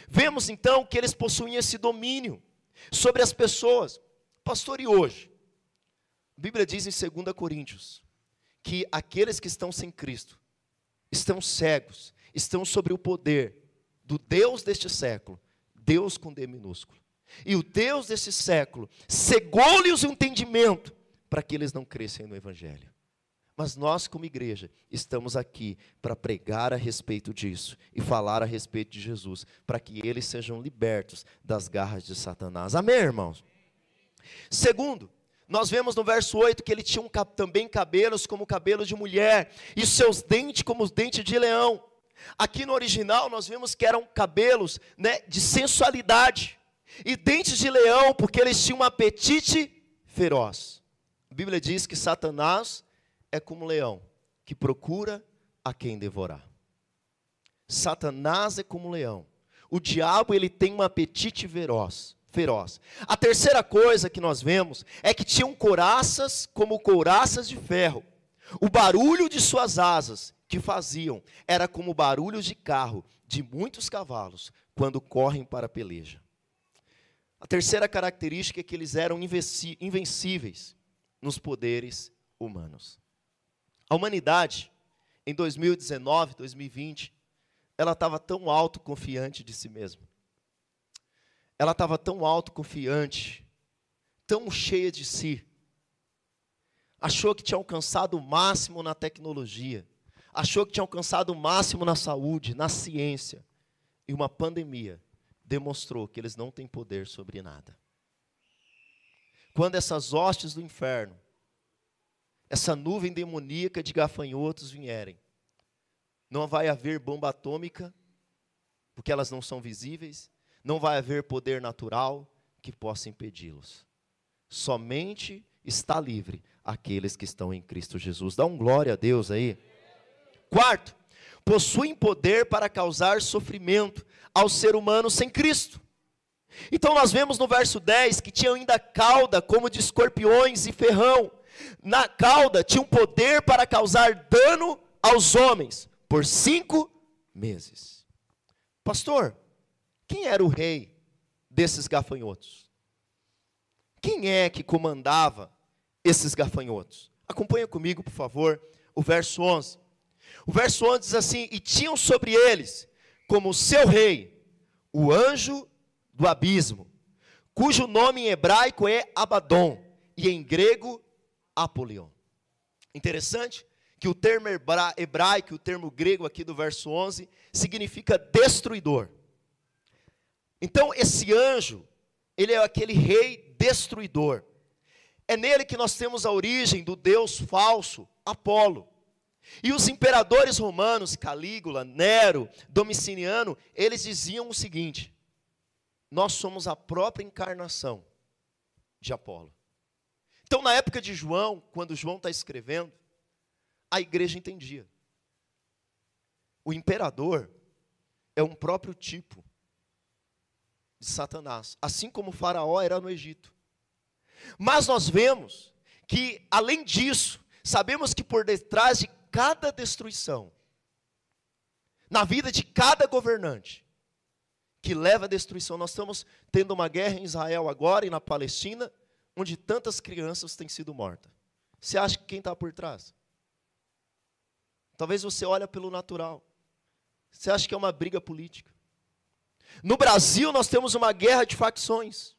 Vemos então que eles possuíam esse domínio sobre as pessoas. Pastor, e hoje? A Bíblia diz em 2 Coríntios que aqueles que estão sem Cristo estão cegos, estão sobre o poder do Deus deste século, Deus com D minúsculo. E o Deus desse século cegou-lhes o entendimento para que eles não crescem no Evangelho. Mas nós, como igreja, estamos aqui para pregar a respeito disso e falar a respeito de Jesus, para que eles sejam libertos das garras de Satanás. Amém, irmãos? Segundo, nós vemos no verso 8 que ele tinha um, também cabelos como cabelo de mulher, e seus dentes como os dentes de leão. Aqui no original nós vemos que eram cabelos né, de sensualidade, e dentes de leão, porque eles tinham um apetite feroz. A Bíblia diz que Satanás é como um leão que procura a quem devorar. Satanás é como um leão. O diabo ele tem um apetite feroz, feroz. A terceira coisa que nós vemos é que tinham couraças como couraças de ferro. O barulho de suas asas que faziam era como o barulho de carro de muitos cavalos quando correm para a peleja. A terceira característica é que eles eram invencíveis nos poderes humanos. A humanidade, em 2019, 2020, ela estava tão autoconfiante de si mesma. Ela estava tão autoconfiante, tão cheia de si. Achou que tinha alcançado o máximo na tecnologia. Achou que tinha alcançado o máximo na saúde, na ciência. E uma pandemia demonstrou que eles não têm poder sobre nada. Quando essas hostes do inferno essa nuvem demoníaca de gafanhotos vierem. Não vai haver bomba atômica, porque elas não são visíveis, não vai haver poder natural que possa impedi-los. Somente está livre aqueles que estão em Cristo Jesus. Dá um glória a Deus aí. Quarto, possuem poder para causar sofrimento ao ser humano sem Cristo. Então nós vemos no verso 10 que tinha ainda cauda como de escorpiões e ferrão na cauda tinha um poder para causar dano aos homens por cinco meses. Pastor, quem era o rei desses gafanhotos? Quem é que comandava esses gafanhotos? Acompanha comigo, por favor, o verso 11. O verso 11 diz assim: E tinham sobre eles, como seu rei, o anjo do abismo, cujo nome em hebraico é Abaddon, e em grego Apolion. Interessante que o termo hebraico, o termo grego aqui do verso 11, significa destruidor. Então, esse anjo, ele é aquele rei destruidor. É nele que nós temos a origem do deus falso, Apolo. E os imperadores romanos, Calígula, Nero, Domiciliano, eles diziam o seguinte: nós somos a própria encarnação de Apolo. Então, na época de João, quando João está escrevendo, a igreja entendia. O imperador é um próprio tipo de Satanás, assim como Faraó era no Egito. Mas nós vemos que, além disso, sabemos que por detrás de cada destruição, na vida de cada governante, que leva à destruição, nós estamos tendo uma guerra em Israel agora e na Palestina, onde tantas crianças têm sido mortas. Você acha que quem está por trás? Talvez você olhe pelo natural. Você acha que é uma briga política? No Brasil, nós temos uma guerra de facções.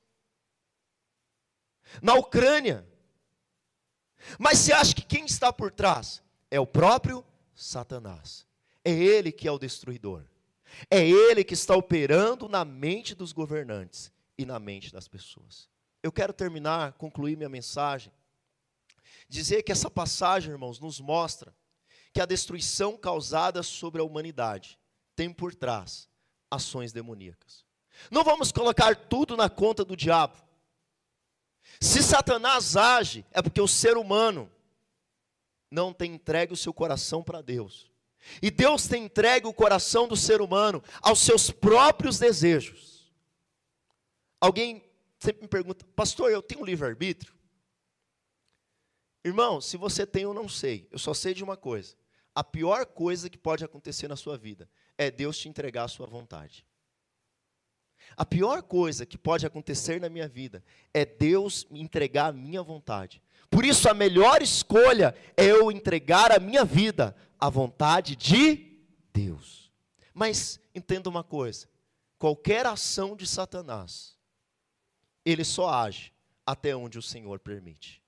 Na Ucrânia. Mas você acha que quem está por trás? É o próprio Satanás. É ele que é o destruidor. É ele que está operando na mente dos governantes e na mente das pessoas. Eu quero terminar, concluir minha mensagem, dizer que essa passagem, irmãos, nos mostra que a destruição causada sobre a humanidade tem por trás ações demoníacas. Não vamos colocar tudo na conta do diabo. Se Satanás age, é porque o ser humano não tem entregue o seu coração para Deus. E Deus tem entregue o coração do ser humano aos seus próprios desejos. Alguém sempre me pergunta, pastor, eu tenho livre-arbítrio? Irmão, se você tem, eu não sei. Eu só sei de uma coisa. A pior coisa que pode acontecer na sua vida é Deus te entregar a sua vontade. A pior coisa que pode acontecer na minha vida é Deus me entregar a minha vontade. Por isso, a melhor escolha é eu entregar a minha vida à vontade de Deus. Mas entenda uma coisa: qualquer ação de Satanás, ele só age até onde o Senhor permite.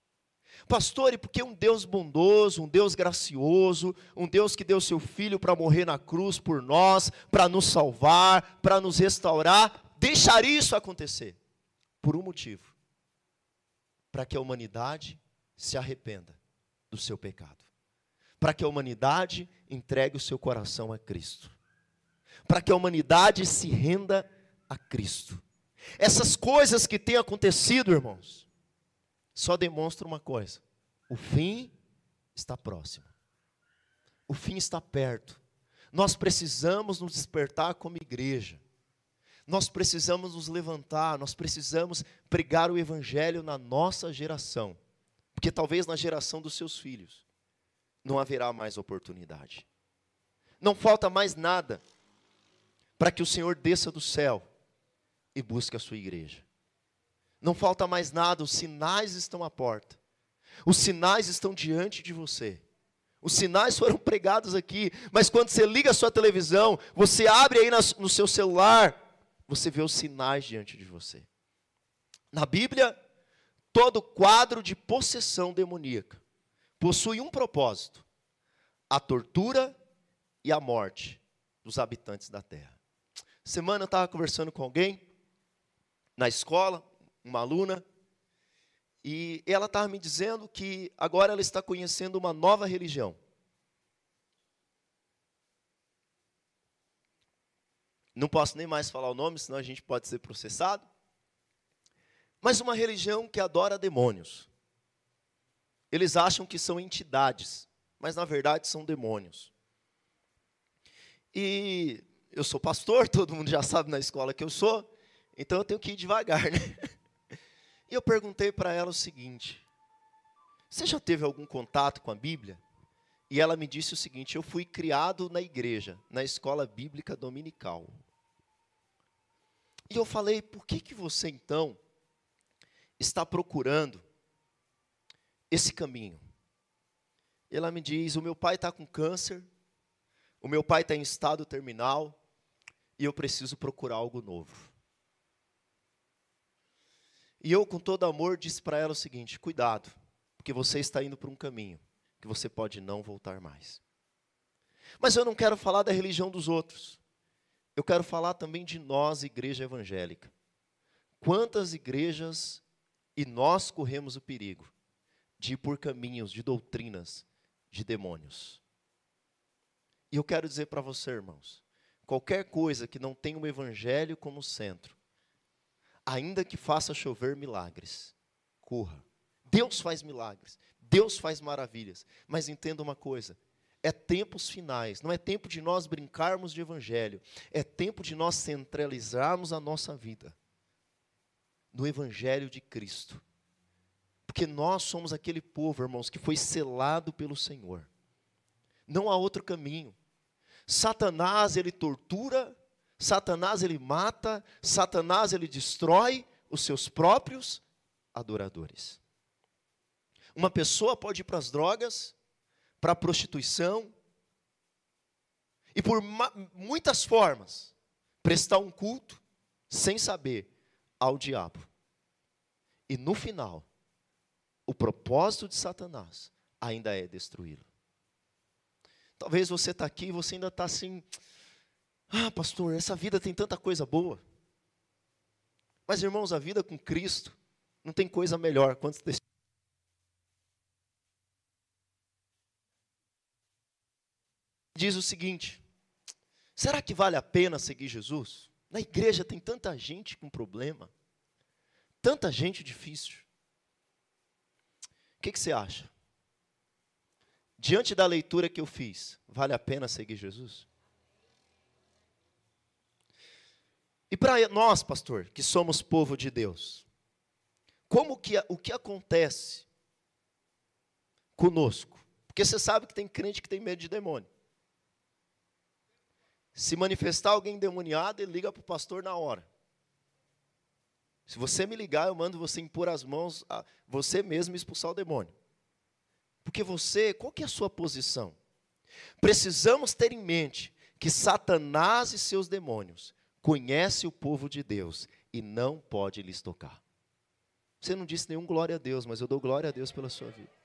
Pastor, e porque um Deus bondoso, um Deus gracioso, um Deus que deu seu filho para morrer na cruz por nós, para nos salvar, para nos restaurar, deixar isso acontecer? Por um motivo: para que a humanidade se arrependa do seu pecado, para que a humanidade entregue o seu coração a Cristo, para que a humanidade se renda a Cristo. Essas coisas que têm acontecido, irmãos, só demonstra uma coisa: o fim está próximo. O fim está perto. Nós precisamos nos despertar como igreja. Nós precisamos nos levantar, nós precisamos pregar o evangelho na nossa geração. Porque talvez na geração dos seus filhos não haverá mais oportunidade. Não falta mais nada para que o Senhor desça do céu e busque a sua igreja. Não falta mais nada, os sinais estão à porta. Os sinais estão diante de você. Os sinais foram pregados aqui, mas quando você liga a sua televisão, você abre aí no seu celular, você vê os sinais diante de você. Na Bíblia, todo quadro de possessão demoníaca possui um propósito: a tortura e a morte dos habitantes da terra. Semana eu estava conversando com alguém na escola, uma aluna, e ela estava me dizendo que agora ela está conhecendo uma nova religião. Não posso nem mais falar o nome, senão a gente pode ser processado. Mas uma religião que adora demônios. Eles acham que são entidades, mas na verdade são demônios. E eu sou pastor, <laughs> todo mundo já sabe na escola que eu sou, então eu tenho que ir devagar, né? <laughs> E eu perguntei para ela o seguinte: Você já teve algum contato com a Bíblia? E ela me disse o seguinte: Eu fui criado na igreja, na escola bíblica dominical. E eu falei: Por que, que você então está procurando esse caminho? Ela me diz: O meu pai está com câncer, o meu pai está em estado terminal, e eu preciso procurar algo novo. E eu, com todo amor, disse para ela o seguinte: cuidado, porque você está indo por um caminho que você pode não voltar mais. Mas eu não quero falar da religião dos outros. Eu quero falar também de nós, igreja evangélica. Quantas igrejas e nós corremos o perigo de ir por caminhos, de doutrinas, de demônios. E eu quero dizer para você, irmãos, qualquer coisa que não tenha o evangelho como centro, ainda que faça chover milagres, corra. Deus faz milagres, Deus faz maravilhas, mas entenda uma coisa: é tempos finais, não é tempo de nós brincarmos de evangelho, é tempo de nós centralizarmos a nossa vida no Evangelho de Cristo. Porque nós somos aquele povo, irmãos, que foi selado pelo Senhor. Não há outro caminho. Satanás, ele tortura, Satanás, ele mata, Satanás, ele destrói os seus próprios adoradores. Uma pessoa pode ir para as drogas, para a prostituição, e por muitas formas prestar um culto sem saber ao diabo. E no final, o propósito de Satanás ainda é destruí-lo. Talvez você está aqui e você ainda está assim, ah, pastor, essa vida tem tanta coisa boa. Mas, irmãos, a vida com Cristo não tem coisa melhor. Quantos diz o seguinte: será que vale a pena seguir Jesus? Na igreja tem tanta gente com problema, tanta gente difícil. O que, que você acha? Diante da leitura que eu fiz, vale a pena seguir Jesus? E para nós, pastor, que somos povo de Deus, como que o que acontece conosco? Porque você sabe que tem crente que tem medo de demônio. Se manifestar alguém endemoniado, ele liga para o pastor na hora. Se você me ligar, eu mando você impor as mãos a você mesmo expulsar o demônio. Porque você, qual que é a sua posição? Precisamos ter em mente que Satanás e seus demônios conhecem o povo de Deus e não pode lhes tocar. Você não disse nenhum glória a Deus, mas eu dou glória a Deus pela sua vida.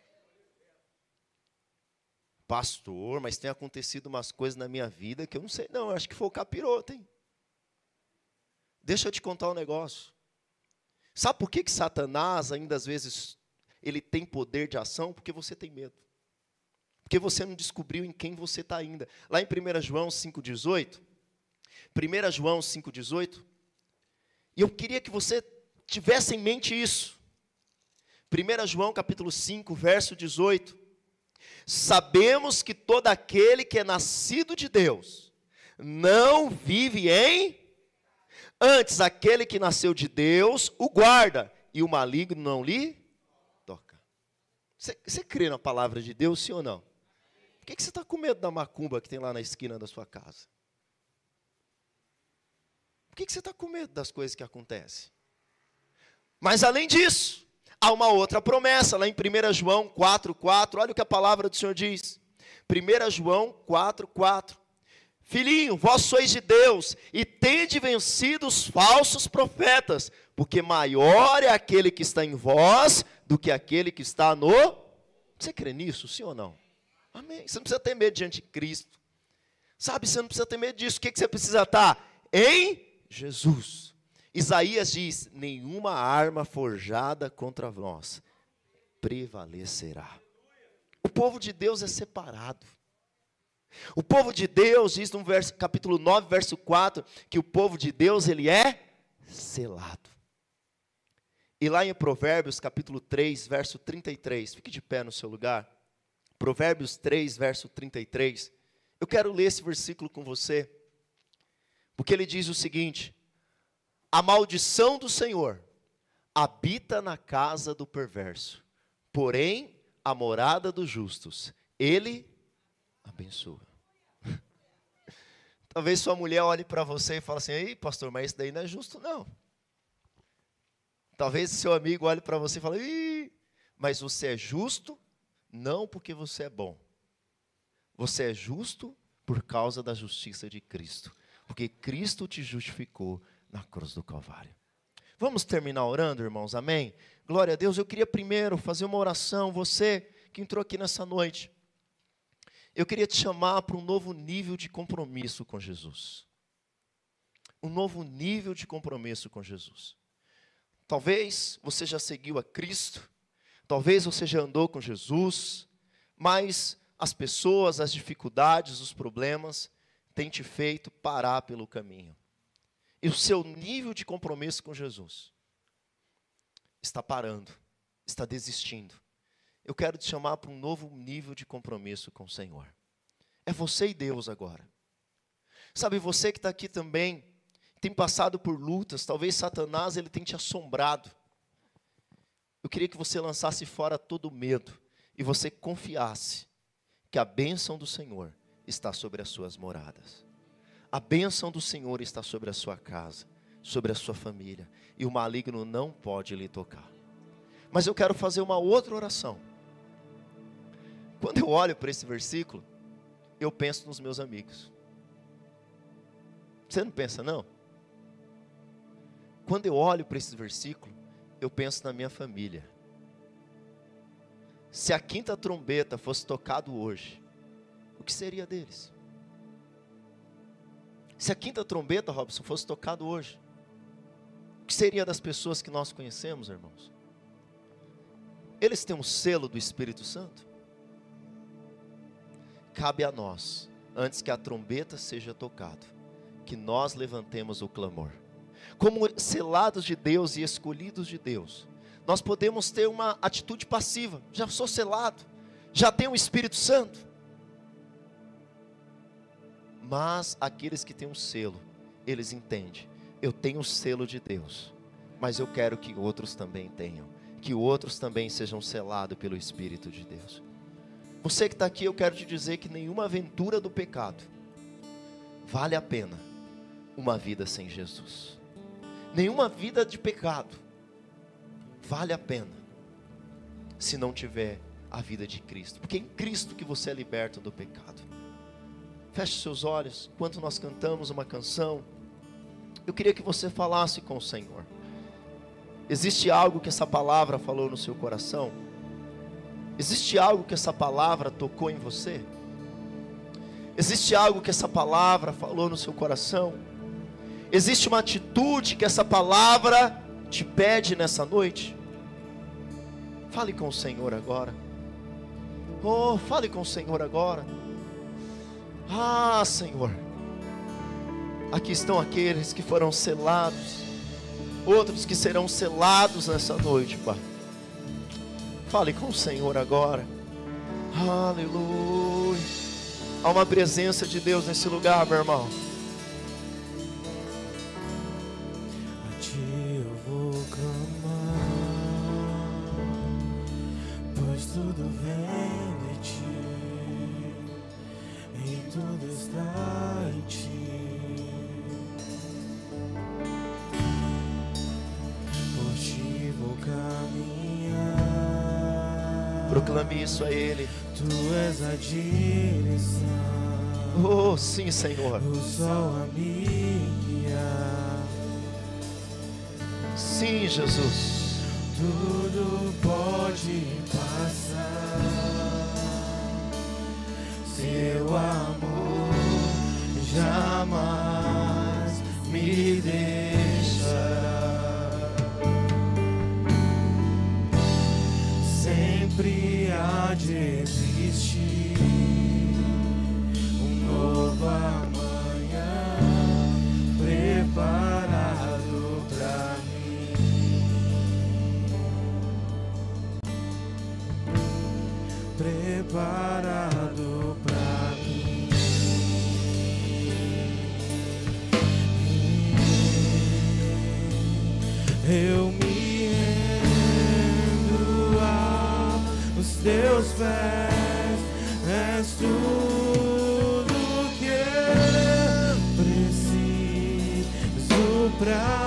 Pastor, mas tem acontecido umas coisas na minha vida que eu não sei, não, acho que foi o capiroto, hein? Deixa eu te contar um negócio. Sabe por que, que Satanás ainda às vezes ele tem poder de ação? Porque você tem medo. Porque você não descobriu em quem você está ainda. Lá em 1 João 5,18, 1 João 5,18, e eu queria que você tivesse em mente isso. 1 João capítulo 5, verso 18 sabemos que todo aquele que é nascido de Deus não vive em. Antes, aquele que nasceu de Deus o guarda, e o maligno não lhe toca. Você, você crê na palavra de Deus, sim ou não? Por que, que você está com medo da macumba que tem lá na esquina da sua casa? Por que, que você está com medo das coisas que acontecem? Mas além disso, há uma outra promessa, lá em 1 João 4,4, olha o que a palavra do Senhor diz. 1 João 4,4. Filhinho, vós sois de Deus e tende vencido os falsos profetas, porque maior é aquele que está em vós do que aquele que está no. Você crê nisso, sim ou não? Amém. Você não precisa ter medo de Cristo. Sabe, você não precisa ter medo disso. O que, que você precisa estar? Em Jesus. Isaías diz: nenhuma arma forjada contra nós prevalecerá. O povo de Deus é separado. O povo de Deus diz no verso, capítulo 9, verso 4, que o povo de Deus ele é selado. E lá em Provérbios, capítulo 3, verso 33, fique de pé no seu lugar. Provérbios 3, verso 33. Eu quero ler esse versículo com você, porque ele diz o seguinte: a maldição do Senhor habita na casa do perverso, porém a morada dos justos, ele abençoa. <laughs> Talvez sua mulher olhe para você e fale assim: Ei, pastor, mas isso daí não é justo, não. Talvez seu amigo olhe para você e fale: Ih, mas você é justo não porque você é bom. Você é justo por causa da justiça de Cristo. Porque Cristo te justificou na cruz do Calvário. Vamos terminar orando, irmãos, amém? Glória a Deus. Eu queria primeiro fazer uma oração, você que entrou aqui nessa noite. Eu queria te chamar para um novo nível de compromisso com Jesus. Um novo nível de compromisso com Jesus. Talvez você já seguiu a Cristo, talvez você já andou com Jesus, mas as pessoas, as dificuldades, os problemas têm te feito parar pelo caminho e o seu nível de compromisso com Jesus está parando, está desistindo. Eu quero te chamar para um novo nível de compromisso com o Senhor. É você e Deus agora. Sabe, você que está aqui também, tem passado por lutas, talvez Satanás ele tem te assombrado. Eu queria que você lançasse fora todo o medo e você confiasse que a bênção do Senhor está sobre as suas moradas. A bênção do Senhor está sobre a sua casa, sobre a sua família, e o maligno não pode lhe tocar. Mas eu quero fazer uma outra oração. Quando eu olho para esse versículo, eu penso nos meus amigos. Você não pensa, não? Quando eu olho para esse versículo, eu penso na minha família. Se a quinta trombeta fosse tocado hoje, o que seria deles? Se a quinta trombeta, Robson, fosse tocado hoje, o que seria das pessoas que nós conhecemos, irmãos? Eles têm um selo do Espírito Santo? Cabe a nós, antes que a trombeta seja tocada, que nós levantemos o clamor como selados de Deus e escolhidos de Deus, nós podemos ter uma atitude passiva. Já sou selado, já tenho o Espírito Santo. Mas aqueles que têm um selo, eles entendem. Eu tenho o selo de Deus, mas eu quero que outros também tenham, que outros também sejam selados pelo Espírito de Deus. Você que está aqui, eu quero te dizer que nenhuma aventura do pecado vale a pena uma vida sem Jesus nenhuma vida de pecado vale a pena se não tiver a vida de Cristo, porque é em Cristo que você é liberto do pecado. Feche seus olhos, enquanto nós cantamos uma canção, eu queria que você falasse com o Senhor. Existe algo que essa palavra falou no seu coração? Existe algo que essa palavra tocou em você? Existe algo que essa palavra falou no seu coração? Existe uma atitude que essa palavra te pede nessa noite? Fale com o Senhor agora. Oh, fale com o Senhor agora. Ah, Senhor. Aqui estão aqueles que foram selados, outros que serão selados nessa noite, Pai. Fale com o Senhor agora. Aleluia. Há uma presença de Deus nesse lugar, meu irmão. Proclame isso a Ele. Tu és a direção. Oh, sim, Senhor. O sol a Sim, Jesus. Tudo pode passar. Seu amor teus pés és tudo que preciso pra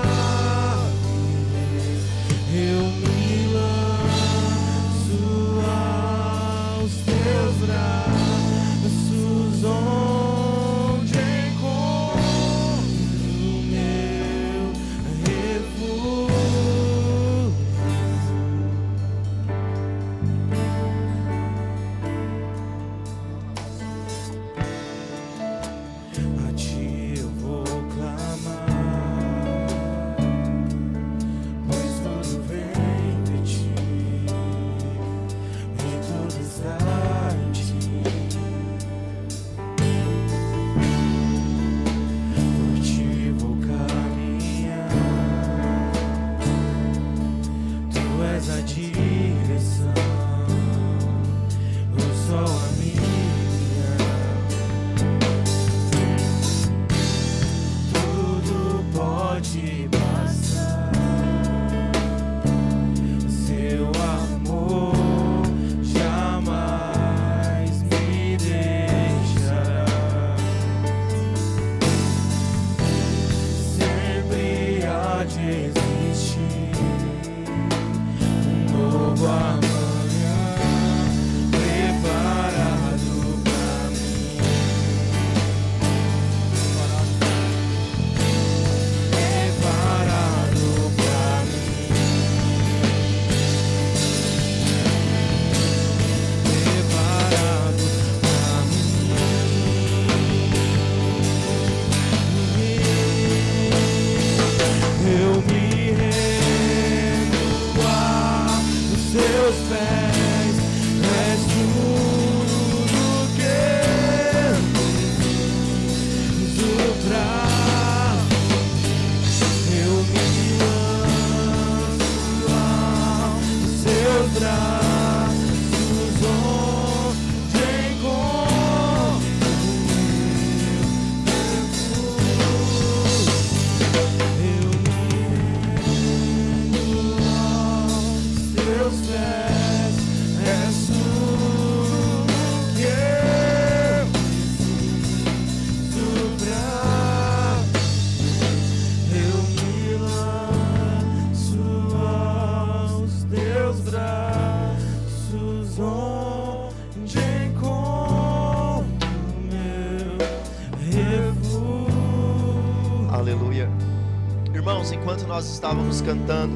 estávamos cantando,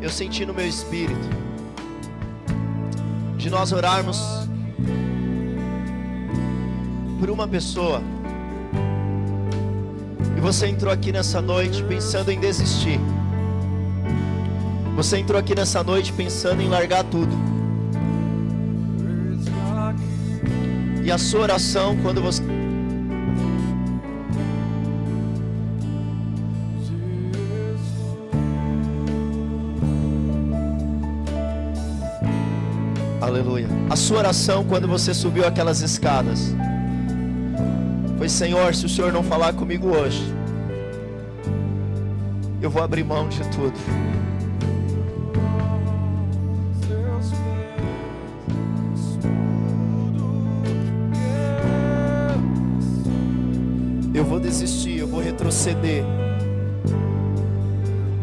eu senti no meu espírito de nós orarmos por uma pessoa. E você entrou aqui nessa noite pensando em desistir. Você entrou aqui nessa noite pensando em largar tudo. E a sua oração, quando você sua oração quando você subiu aquelas escadas foi: Senhor, se o Senhor não falar comigo hoje, eu vou abrir mão de tudo. Eu vou desistir, eu vou retroceder.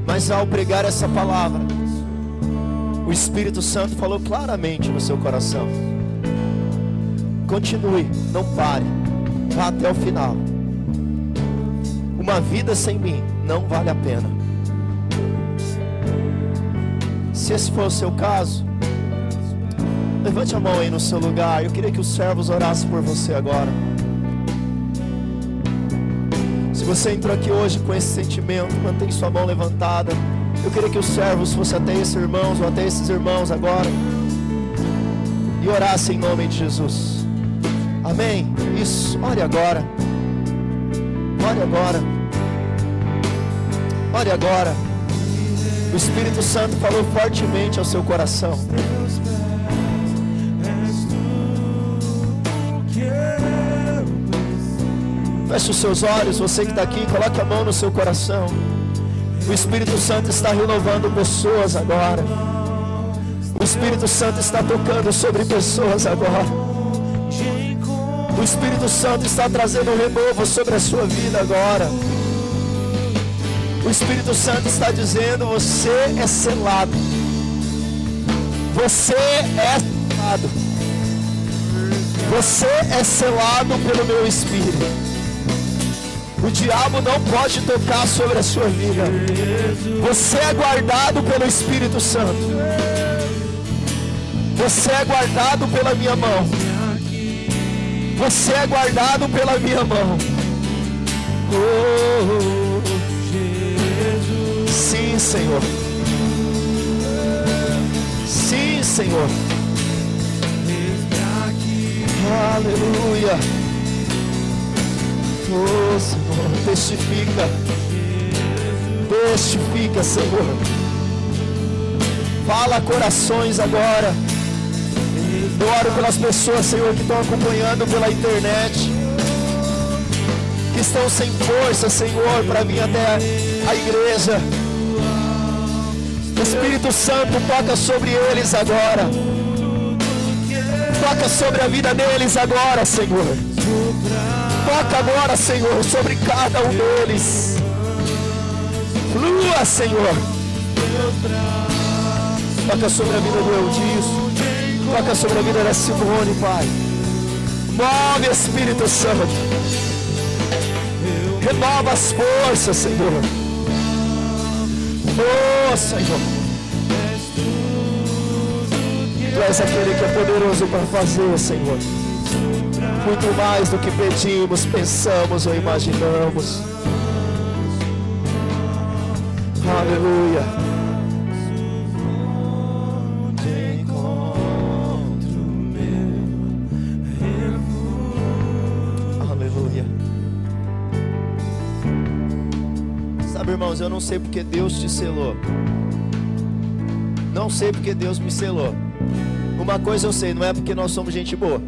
Mas ao pregar essa palavra, o Espírito Santo falou claramente no seu coração. Continue, não pare, vá até o final. Uma vida sem mim não vale a pena. Se esse for o seu caso, levante a mão aí no seu lugar. Eu queria que os servos orassem por você agora. Se você entrou aqui hoje com esse sentimento, mantém sua mão levantada. Eu queria que os servos fossem até esses irmãos ou até esses irmãos agora e orassem em nome de Jesus. Amém? Isso, ore agora. Ore agora. Ore agora. O Espírito Santo falou fortemente ao seu coração. Feche os seus olhos, você que está aqui, coloque a mão no seu coração. O Espírito Santo está renovando pessoas agora. O Espírito Santo está tocando sobre pessoas agora. O Espírito Santo está trazendo um renovo sobre a sua vida agora. O Espírito Santo está dizendo: você é selado. Você é selado. Você é selado pelo meu Espírito. O diabo não pode tocar sobre a sua vida. Você é guardado pelo Espírito Santo. Você é guardado pela minha mão. Você é guardado pela minha mão. Oh, sim, Senhor. Sim, Senhor. Aleluia. Oh, Senhor, testifica. Testifica, Senhor. Fala corações agora. Eu oro pelas pessoas, Senhor, que estão acompanhando pela internet. Que estão sem força, Senhor, para vir até a igreja. Espírito Santo toca sobre eles agora. Toca sobre a vida deles agora, Senhor. Toca agora, Senhor, sobre cada um deles. Flua, Senhor. Toca sobre a vida do Eudício. Toca sobre a vida da Simone, Pai. Move, Espírito Santo. Renova as forças, Senhor. Oh, Senhor. Tu és aquele que é poderoso para fazer, Senhor muito mais do que pedimos, pensamos ou imaginamos. Aleluia. Aleluia. Sabe, irmãos, eu não sei porque Deus te selou. Não sei porque Deus me selou. Uma coisa eu sei, não é porque nós somos gente boa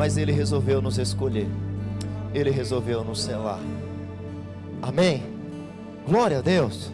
mas Ele resolveu nos escolher, Ele resolveu nos selar. Amém? Glória a Deus.